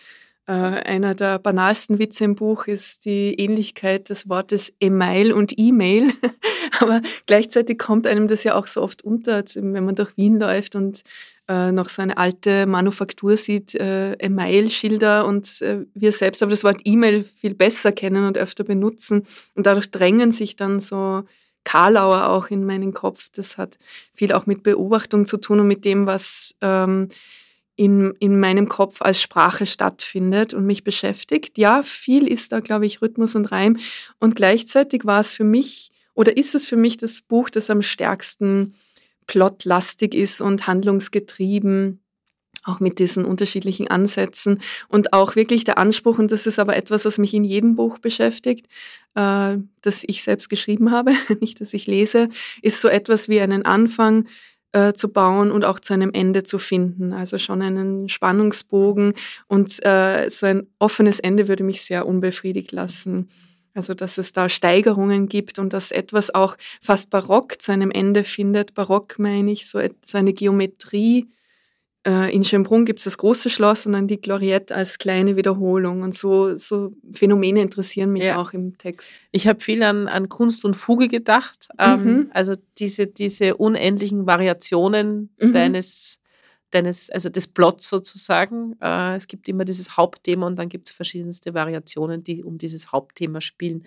Äh, einer der banalsten Witze im Buch ist die Ähnlichkeit des Wortes E-Mail und E-Mail. Aber gleichzeitig kommt einem das ja auch so oft unter, wenn man durch Wien läuft und äh, noch so eine alte Manufaktur sieht, äh, E-Mail-Schilder und äh, wir selbst aber das Wort E-Mail viel besser kennen und öfter benutzen. Und dadurch drängen sich dann so Karlauer auch in meinen Kopf. Das hat viel auch mit Beobachtung zu tun und mit dem, was ähm, in, in meinem Kopf als Sprache stattfindet und mich beschäftigt. Ja, viel ist da, glaube ich, Rhythmus und Reim. Und gleichzeitig war es für mich oder ist es für mich das Buch, das am stärksten plotlastig ist und handlungsgetrieben, auch mit diesen unterschiedlichen Ansätzen und auch wirklich der Anspruch, und das ist aber etwas, was mich in jedem Buch beschäftigt, äh, das ich selbst geschrieben habe, nicht dass ich lese, ist so etwas wie einen Anfang äh, zu bauen und auch zu einem Ende zu finden. Also schon einen Spannungsbogen und äh, so ein offenes Ende würde mich sehr unbefriedigt lassen. Also dass es da Steigerungen gibt und dass etwas auch fast barock zu einem Ende findet. Barock meine ich, so, so eine Geometrie. Äh, in Schönbrunn gibt es das große Schloss und dann die Gloriette als kleine Wiederholung. Und so, so Phänomene interessieren mich ja. auch im Text. Ich habe viel an, an Kunst und Fuge gedacht. Ähm, mhm. Also diese, diese unendlichen Variationen mhm. deines deines, also des Plots sozusagen. Äh, es gibt immer dieses Hauptthema und dann gibt es verschiedenste Variationen, die um dieses Hauptthema spielen.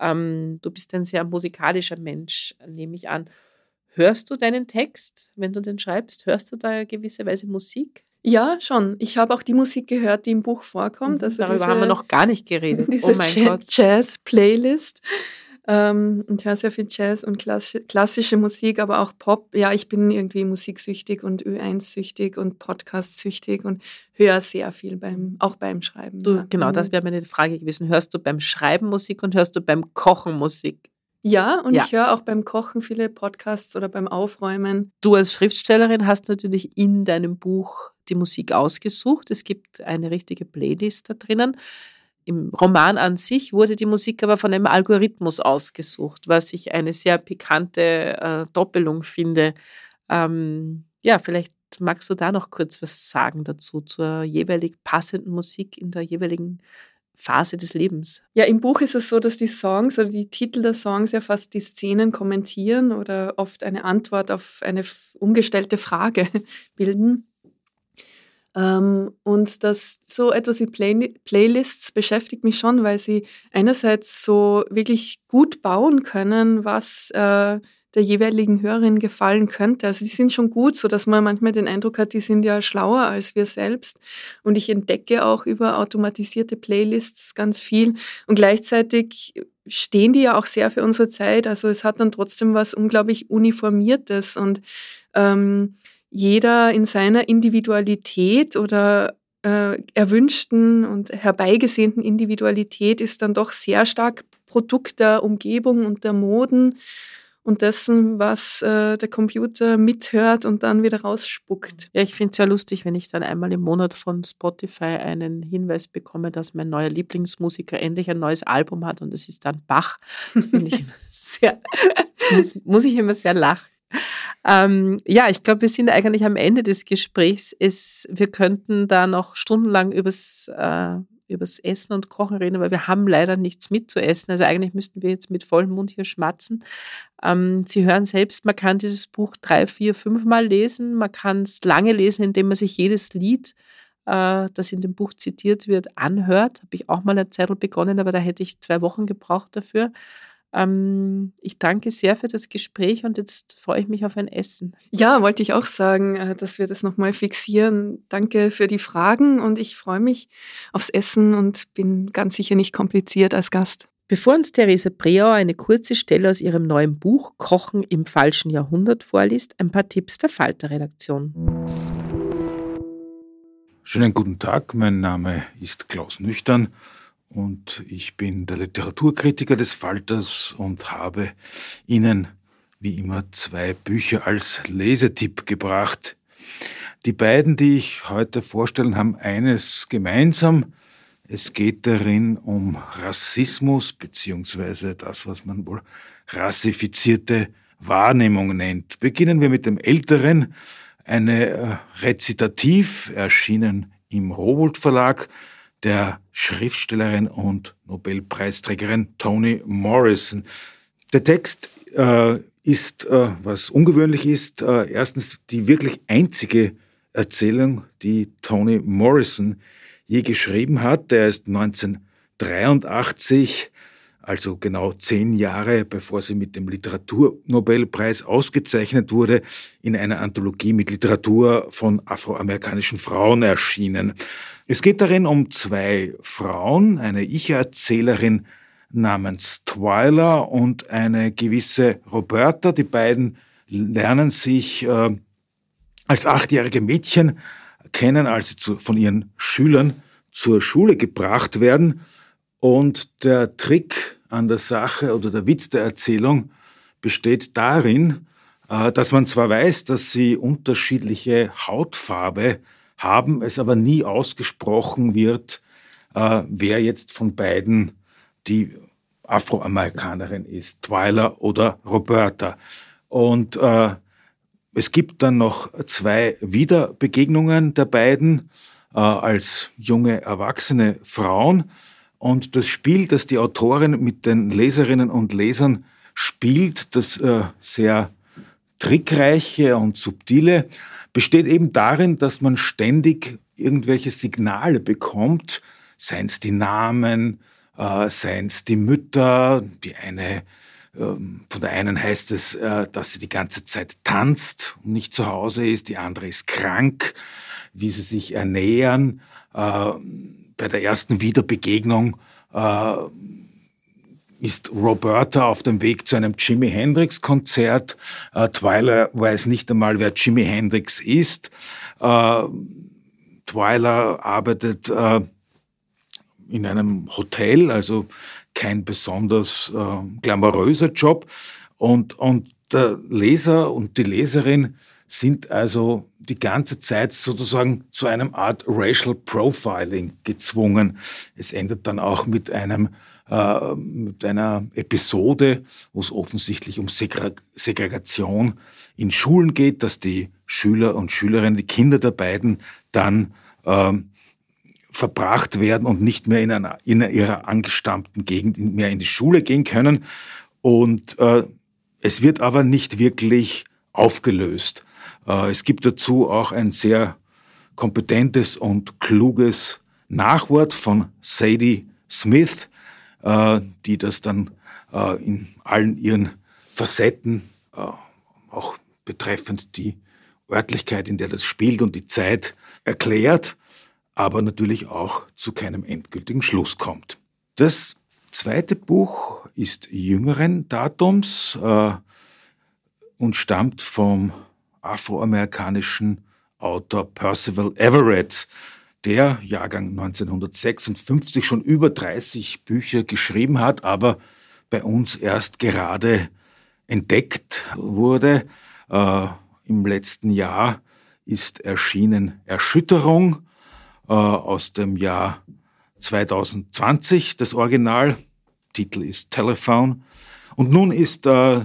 Ähm, du bist ein sehr musikalischer Mensch, nehme ich an. Hörst du deinen Text, wenn du den schreibst? Hörst du da gewisserweise Musik? Ja, schon. Ich habe auch die Musik gehört, die im Buch vorkommt. Mhm, also Darüber diese, haben wir noch gar nicht geredet. Diese oh mein Gott. Jazz-Playlist. Ähm, und höre sehr viel Jazz und klassische Musik, aber auch Pop. Ja, ich bin irgendwie musiksüchtig und Ö1-süchtig und Podcast-süchtig und höre sehr viel beim, auch beim Schreiben. Du, ja. Genau, das mhm. wäre meine Frage gewesen. Hörst du beim Schreiben Musik und hörst du beim Kochen Musik? Ja, und ja. ich höre auch beim Kochen viele Podcasts oder beim Aufräumen. Du als Schriftstellerin hast natürlich in deinem Buch die Musik ausgesucht. Es gibt eine richtige Playlist da drinnen. Im Roman an sich wurde die Musik aber von einem Algorithmus ausgesucht, was ich eine sehr pikante äh, Doppelung finde. Ähm, ja, vielleicht magst du da noch kurz was sagen dazu, zur jeweilig passenden Musik in der jeweiligen Phase des Lebens. Ja, im Buch ist es so, dass die Songs oder die Titel der Songs ja fast die Szenen kommentieren oder oft eine Antwort auf eine umgestellte Frage bilden. Ähm, und das so etwas wie Play Playlists beschäftigt mich schon, weil sie einerseits so wirklich gut bauen können, was äh, der jeweiligen Hörerin gefallen könnte. Also die sind schon gut, so dass man manchmal den Eindruck hat, die sind ja schlauer als wir selbst. Und ich entdecke auch über automatisierte Playlists ganz viel. Und gleichzeitig stehen die ja auch sehr für unsere Zeit. Also es hat dann trotzdem was unglaublich Uniformiertes und ähm, jeder in seiner Individualität oder äh, erwünschten und herbeigesehnten Individualität ist dann doch sehr stark Produkt der Umgebung und der Moden. und dessen, was äh, der Computer mithört und dann wieder rausspuckt. Ja, ich finde es sehr lustig, wenn ich dann einmal im Monat von Spotify einen Hinweis bekomme, dass mein neuer Lieblingsmusiker endlich ein neues Album hat und es ist dann Bach. Das finde ich immer sehr, muss, muss ich immer sehr lachen. Ähm, ja, ich glaube, wir sind eigentlich am Ende des Gesprächs. Es, wir könnten da noch stundenlang übers äh, übers Essen und Kochen reden, aber wir haben leider nichts mitzuessen. Also eigentlich müssten wir jetzt mit vollem Mund hier schmatzen. Ähm, Sie hören selbst, man kann dieses Buch drei, vier, fünf Mal lesen. Man kann es lange lesen, indem man sich jedes Lied, äh, das in dem Buch zitiert wird, anhört. Habe ich auch mal eine Zettel begonnen, aber da hätte ich zwei Wochen gebraucht dafür. Ähm, ich danke sehr für das Gespräch und jetzt freue ich mich auf ein Essen. Ja, wollte ich auch sagen, äh, dass wir das nochmal fixieren. Danke für die Fragen und ich freue mich aufs Essen und bin ganz sicher nicht kompliziert als Gast. Bevor uns Theresa Breauer eine kurze Stelle aus ihrem neuen Buch Kochen im falschen Jahrhundert vorliest, ein paar Tipps der Falter-Redaktion. Schönen guten Tag, mein Name ist Klaus Nüchtern und ich bin der Literaturkritiker des Falters und habe Ihnen wie immer zwei Bücher als Lesetipp gebracht. Die beiden, die ich heute vorstellen, haben eines gemeinsam. Es geht darin um Rassismus beziehungsweise das, was man wohl rassifizierte Wahrnehmung nennt. Beginnen wir mit dem älteren, eine äh, Rezitativ, erschienen im Rowold Verlag der Schriftstellerin und Nobelpreisträgerin Toni Morrison. Der Text äh, ist, äh, was ungewöhnlich ist, äh, erstens die wirklich einzige Erzählung, die Toni Morrison je geschrieben hat. Der ist 1983 also genau zehn Jahre bevor sie mit dem Literaturnobelpreis ausgezeichnet wurde, in einer Anthologie mit Literatur von afroamerikanischen Frauen erschienen. Es geht darin um zwei Frauen, eine Ich-Erzählerin namens Twyla und eine gewisse Roberta. Die beiden lernen sich äh, als achtjährige Mädchen kennen, als sie zu, von ihren Schülern zur Schule gebracht werden. Und der Trick an der Sache oder der Witz der Erzählung besteht darin, äh, dass man zwar weiß, dass sie unterschiedliche Hautfarbe haben, es aber nie ausgesprochen wird, äh, wer jetzt von beiden die Afroamerikanerin ist, Twyla oder Roberta. Und äh, es gibt dann noch zwei Wiederbegegnungen der beiden als junge erwachsene Frauen. Und das Spiel, das die Autorin mit den Leserinnen und Lesern spielt, das äh, sehr trickreiche und subtile, besteht eben darin, dass man ständig irgendwelche Signale bekommt, seien es die Namen, äh, seien es die Mütter, die eine, äh, von der einen heißt es, äh, dass sie die ganze Zeit tanzt und nicht zu Hause ist, die andere ist krank, wie sie sich ernähren, äh, bei der ersten Wiederbegegnung äh, ist Roberta auf dem Weg zu einem Jimi Hendrix Konzert. Äh, Twyla weiß nicht einmal, wer Jimi Hendrix ist. Äh, Twyla arbeitet äh, in einem Hotel, also kein besonders äh, glamouröser Job. Und, und der Leser und die Leserin sind also die ganze Zeit sozusagen zu einem Art Racial Profiling gezwungen. Es endet dann auch mit einem äh, mit einer Episode, wo es offensichtlich um Segregation in Schulen geht, dass die Schüler und Schülerinnen, die Kinder der beiden dann äh, verbracht werden und nicht mehr in, einer, in ihrer angestammten Gegend mehr in die Schule gehen können. Und äh, es wird aber nicht wirklich aufgelöst. Äh, es gibt dazu auch ein sehr kompetentes und kluges Nachwort von Sadie Smith, äh, die das dann äh, in allen ihren Facetten, auch betreffend die Örtlichkeit, in der das spielt und die Zeit erklärt, aber natürlich auch zu keinem endgültigen Schluss kommt. Das zweite Buch ist jüngeren Datums und stammt vom afroamerikanischen Autor Percival Everett, der Jahrgang 1956 schon über 30 Bücher geschrieben hat, aber bei uns erst gerade entdeckt wurde. Äh, Im letzten Jahr ist erschienen Erschütterung äh, aus dem Jahr 2020, das Original. Titel ist Telephone. Und nun ist äh,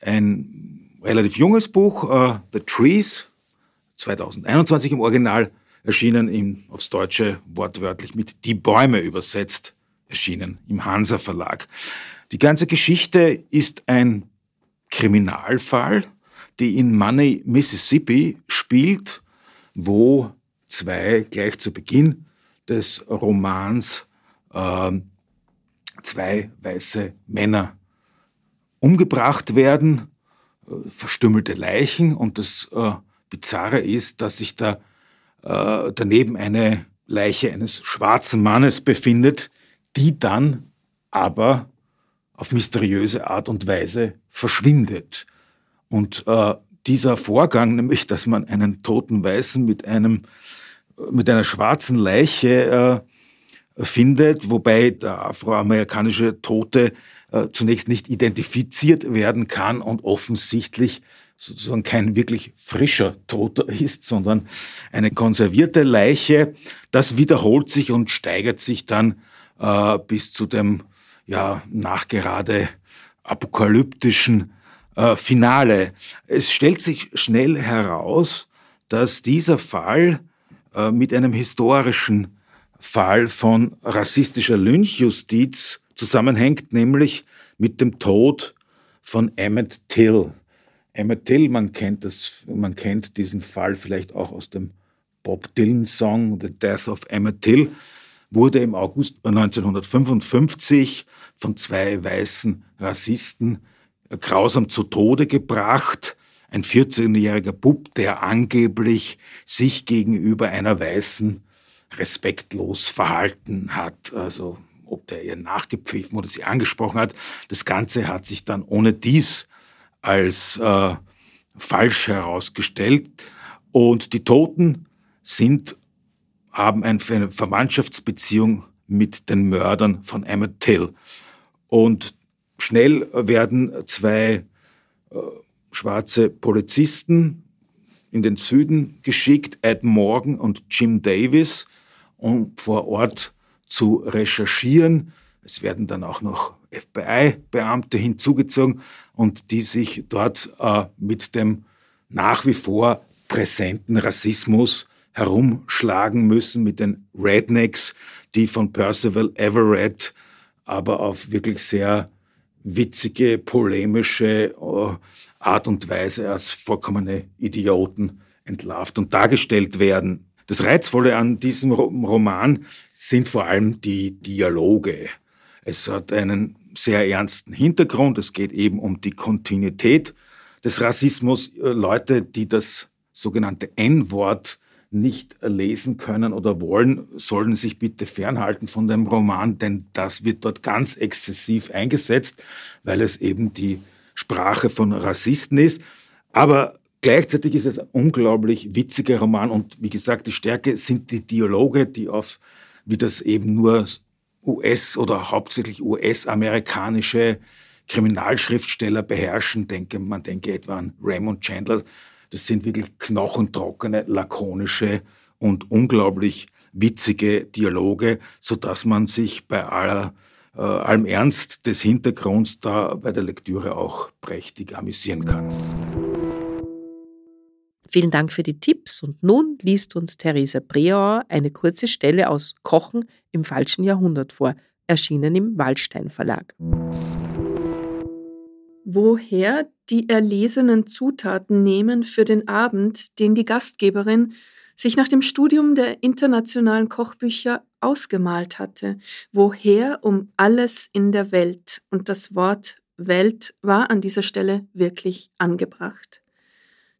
ein relativ junges Buch, äh, The Trees, 2021 im Original erschienen, im, aufs Deutsche wortwörtlich mit Die Bäume übersetzt, erschienen im Hansa Verlag. Die ganze Geschichte ist ein Kriminalfall, die in Money, Mississippi spielt, wo zwei gleich zu Beginn des Romans äh, zwei weiße Männer umgebracht werden, verstümmelte Leichen und das äh, Bizarre ist, dass sich da äh, daneben eine Leiche eines schwarzen Mannes befindet, die dann aber auf mysteriöse Art und Weise verschwindet. Und äh, dieser Vorgang, nämlich, dass man einen toten Weißen mit einem mit einer schwarzen Leiche äh, findet, wobei der afroamerikanische Tote äh, zunächst nicht identifiziert werden kann und offensichtlich sozusagen kein wirklich frischer Toter ist, sondern eine konservierte Leiche. Das wiederholt sich und steigert sich dann äh, bis zu dem ja nachgerade apokalyptischen äh, Finale. Es stellt sich schnell heraus, dass dieser Fall äh, mit einem historischen Fall von rassistischer Lynchjustiz zusammenhängt, nämlich mit dem Tod von Emmett Till. Emmett Till, man kennt, das, man kennt diesen Fall vielleicht auch aus dem Bob Dylan-Song The Death of Emmett Till, wurde im August 1955 von zwei weißen Rassisten grausam zu Tode gebracht. Ein 14-jähriger Bub, der angeblich sich gegenüber einer Weißen respektlos verhalten hat. Also ob der ihr nachgepfiffen oder sie angesprochen hat. Das Ganze hat sich dann ohne dies als äh, falsch herausgestellt. Und die Toten sind, haben eine Verwandtschaftsbeziehung mit den Mördern von Emmett Till. Und schnell werden zwei äh, schwarze Polizisten in den Süden geschickt, Ed Morgan und Jim Davis, um vor Ort zu recherchieren. Es werden dann auch noch FBI-Beamte hinzugezogen und die sich dort äh, mit dem nach wie vor präsenten Rassismus herumschlagen müssen, mit den Rednecks, die von Percival Everett aber auf wirklich sehr witzige, polemische äh, Art und Weise als vollkommene Idioten entlarvt und dargestellt werden. Das Reizvolle an diesem Roman sind vor allem die Dialoge. Es hat einen sehr ernsten Hintergrund. Es geht eben um die Kontinuität des Rassismus. Äh, Leute, die das sogenannte N-Wort nicht lesen können oder wollen, sollen sich bitte fernhalten von dem Roman, denn das wird dort ganz exzessiv eingesetzt, weil es eben die Sprache von Rassisten ist. Aber gleichzeitig ist es ein unglaublich witziger Roman und wie gesagt, die Stärke sind die Dialoge, die auf, wie das eben nur US- oder hauptsächlich US-amerikanische Kriminalschriftsteller beherrschen. Denke, man denke etwa an Raymond Chandler. Das sind wirklich knochentrockene, lakonische und unglaublich witzige Dialoge, so dass man sich bei aller, äh, allem Ernst des Hintergrunds da bei der Lektüre auch prächtig amüsieren kann. Vielen Dank für die Tipps. Und nun liest uns Theresa Breauer eine kurze Stelle aus Kochen im falschen Jahrhundert vor, erschienen im Waldstein Verlag. Woher die erlesenen Zutaten nehmen für den Abend, den die Gastgeberin sich nach dem Studium der internationalen Kochbücher ausgemalt hatte, woher um alles in der Welt, und das Wort Welt war an dieser Stelle wirklich angebracht.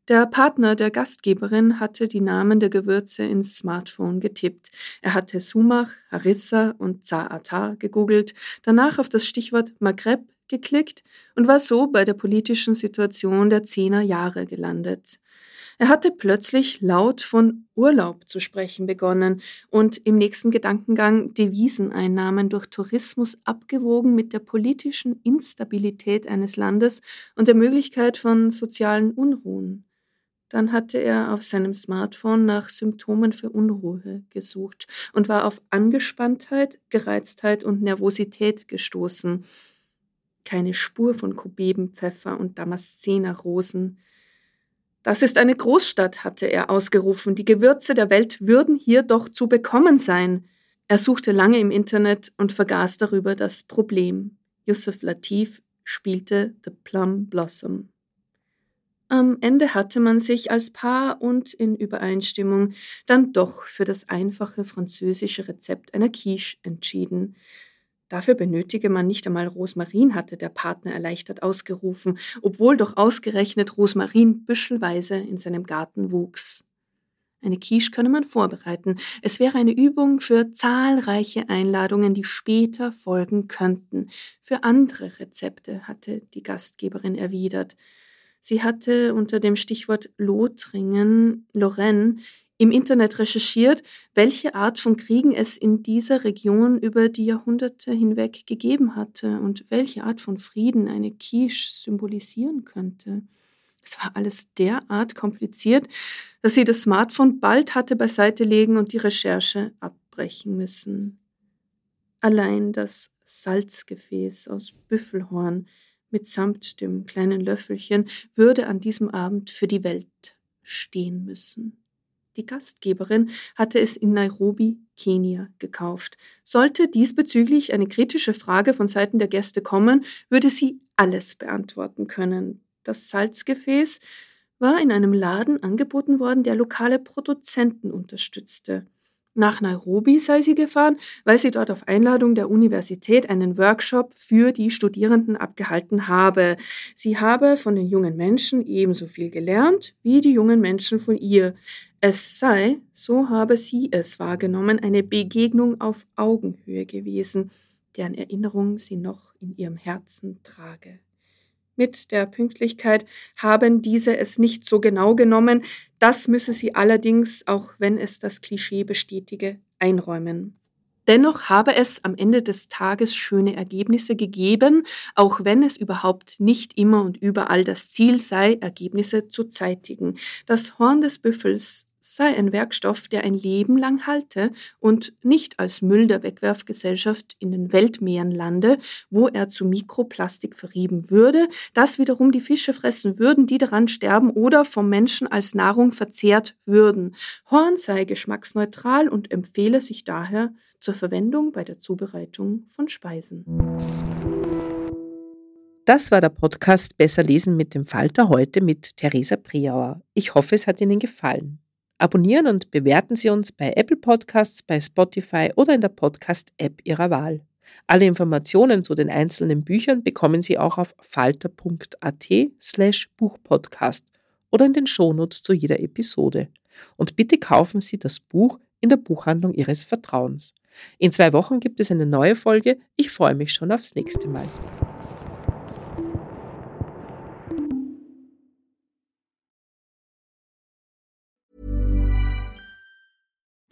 Der Partner der Gastgeberin hatte die Namen der Gewürze ins Smartphone getippt. Er hatte Sumach, Harissa und Zaatar gegoogelt, danach auf das Stichwort Maghreb geklickt und war so bei der politischen Situation der Zehner Jahre gelandet. Er hatte plötzlich laut von Urlaub zu sprechen begonnen und im nächsten Gedankengang Deviseneinnahmen durch Tourismus abgewogen mit der politischen Instabilität eines Landes und der Möglichkeit von sozialen Unruhen. Dann hatte er auf seinem Smartphone nach Symptomen für Unruhe gesucht und war auf Angespanntheit, Gereiztheit und Nervosität gestoßen. Keine Spur von Kubebenpfeffer und Damaszenerrosen. Das ist eine Großstadt, hatte er ausgerufen. Die Gewürze der Welt würden hier doch zu bekommen sein. Er suchte lange im Internet und vergaß darüber das Problem. Yusuf Latif spielte The Plum Blossom. Am Ende hatte man sich als Paar und in Übereinstimmung dann doch für das einfache französische Rezept einer Quiche entschieden. Dafür benötige man nicht einmal Rosmarin, hatte der Partner erleichtert ausgerufen, obwohl doch ausgerechnet Rosmarin büschelweise in seinem Garten wuchs. Eine Quiche könne man vorbereiten. Es wäre eine Übung für zahlreiche Einladungen, die später folgen könnten. Für andere Rezepte hatte die Gastgeberin erwidert. Sie hatte unter dem Stichwort Lothringen, Lorraine, im Internet recherchiert, welche Art von Kriegen es in dieser Region über die Jahrhunderte hinweg gegeben hatte und welche Art von Frieden eine Quiche symbolisieren könnte. Es war alles derart kompliziert, dass sie das Smartphone bald hatte beiseite legen und die Recherche abbrechen müssen. Allein das Salzgefäß aus Büffelhorn mitsamt dem kleinen Löffelchen würde an diesem Abend für die Welt stehen müssen. Die Gastgeberin hatte es in Nairobi, Kenia, gekauft. Sollte diesbezüglich eine kritische Frage von Seiten der Gäste kommen, würde sie alles beantworten können. Das Salzgefäß war in einem Laden angeboten worden, der lokale Produzenten unterstützte. Nach Nairobi sei sie gefahren, weil sie dort auf Einladung der Universität einen Workshop für die Studierenden abgehalten habe. Sie habe von den jungen Menschen ebenso viel gelernt wie die jungen Menschen von ihr. Es sei, so habe sie es wahrgenommen, eine Begegnung auf Augenhöhe gewesen, deren Erinnerung sie noch in ihrem Herzen trage. Mit der Pünktlichkeit haben diese es nicht so genau genommen, das müsse sie allerdings, auch wenn es das Klischee bestätige, einräumen. Dennoch habe es am Ende des Tages schöne Ergebnisse gegeben, auch wenn es überhaupt nicht immer und überall das Ziel sei, Ergebnisse zu zeitigen. Das Horn des Büffels sei ein Werkstoff, der ein Leben lang halte und nicht als Müll der Wegwerfgesellschaft in den Weltmeeren lande, wo er zu Mikroplastik verrieben würde, das wiederum die Fische fressen würden, die daran sterben oder vom Menschen als Nahrung verzehrt würden. Horn sei geschmacksneutral und empfehle sich daher zur Verwendung bei der Zubereitung von Speisen. Das war der Podcast Besser lesen mit dem Falter heute mit Theresa Priauer. Ich hoffe, es hat Ihnen gefallen. Abonnieren und bewerten Sie uns bei Apple Podcasts, bei Spotify oder in der Podcast-App Ihrer Wahl. Alle Informationen zu den einzelnen Büchern bekommen Sie auch auf falter.at slash Buchpodcast oder in den Shownotes zu jeder Episode. Und bitte kaufen Sie das Buch in der Buchhandlung Ihres Vertrauens. In zwei Wochen gibt es eine neue Folge. Ich freue mich schon aufs nächste Mal.